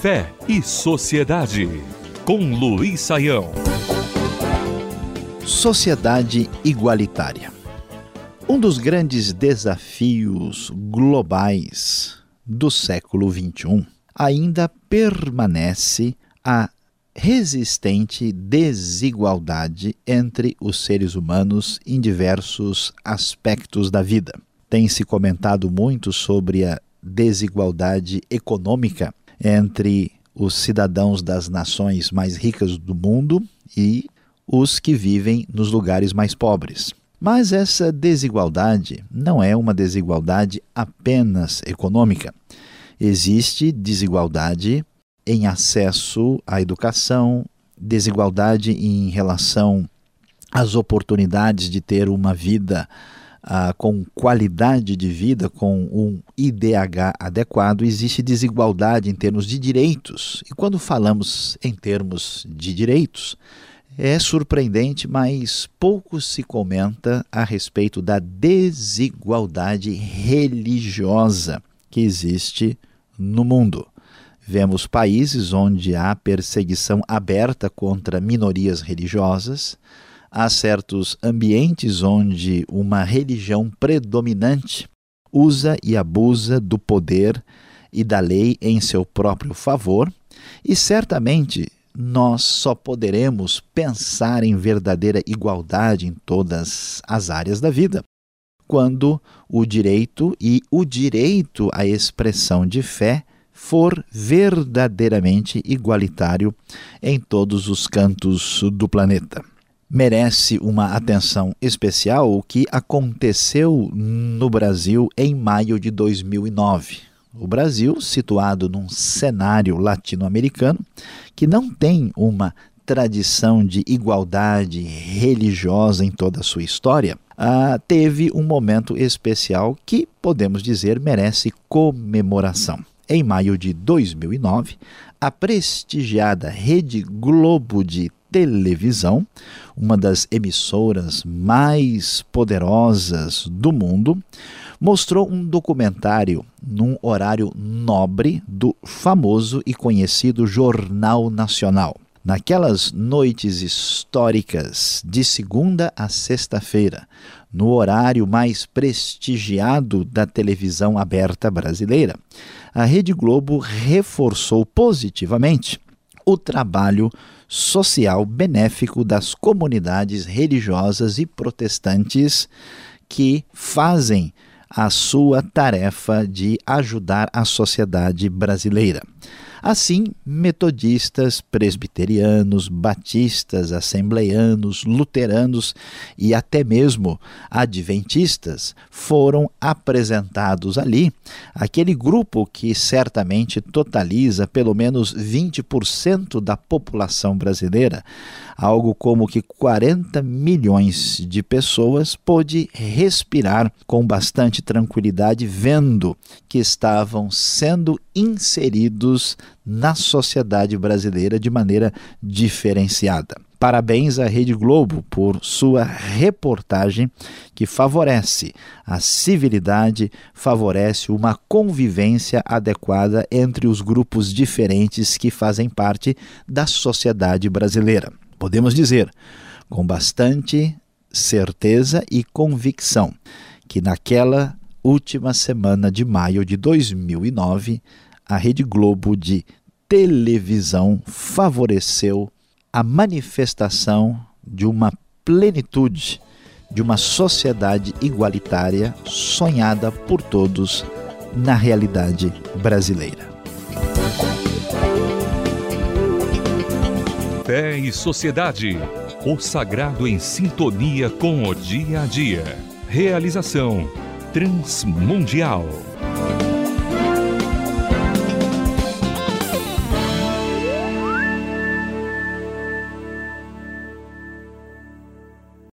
Fé e Sociedade, com Luiz Saião. Sociedade igualitária. Um dos grandes desafios globais do século XXI ainda permanece a resistente desigualdade entre os seres humanos em diversos aspectos da vida. Tem se comentado muito sobre a desigualdade econômica entre os cidadãos das nações mais ricas do mundo e os que vivem nos lugares mais pobres. Mas essa desigualdade não é uma desigualdade apenas econômica. Existe desigualdade em acesso à educação, desigualdade em relação às oportunidades de ter uma vida ah, com qualidade de vida, com um IDH adequado, existe desigualdade em termos de direitos. E quando falamos em termos de direitos, é surpreendente, mas pouco se comenta a respeito da desigualdade religiosa que existe no mundo. Vemos países onde há perseguição aberta contra minorias religiosas, há certos ambientes onde uma religião predominante usa e abusa do poder e da lei em seu próprio favor, e certamente nós só poderemos pensar em verdadeira igualdade em todas as áreas da vida quando o direito e o direito à expressão de fé for verdadeiramente igualitário em todos os cantos do planeta merece uma atenção especial o que aconteceu no Brasil em maio de 2009. O Brasil, situado num cenário latino-americano que não tem uma tradição de igualdade religiosa em toda a sua história, ah, teve um momento especial que, podemos dizer, merece comemoração. Em maio de 2009, a prestigiada Rede Globo de televisão, uma das emissoras mais poderosas do mundo, mostrou um documentário num horário nobre do famoso e conhecido Jornal Nacional. Naquelas noites históricas de segunda a sexta-feira, no horário mais prestigiado da televisão aberta brasileira, a Rede Globo reforçou positivamente o trabalho social benéfico das comunidades religiosas e protestantes que fazem a sua tarefa de ajudar a sociedade brasileira. Assim, metodistas, presbiterianos, batistas, assembleianos, luteranos e até mesmo adventistas foram apresentados ali, aquele grupo que certamente totaliza pelo menos 20% da população brasileira, algo como que 40 milhões de pessoas pôde respirar com bastante tranquilidade vendo que estavam sendo inseridos na sociedade brasileira de maneira diferenciada. Parabéns à Rede Globo por sua reportagem que favorece a civilidade, favorece uma convivência adequada entre os grupos diferentes que fazem parte da sociedade brasileira. Podemos dizer, com bastante certeza e convicção, que naquela última semana de maio de 2009, a Rede Globo de televisão favoreceu a manifestação de uma plenitude, de uma sociedade igualitária sonhada por todos na realidade brasileira. Fé e Sociedade. O sagrado em sintonia com o dia a dia. Realização Transmundial.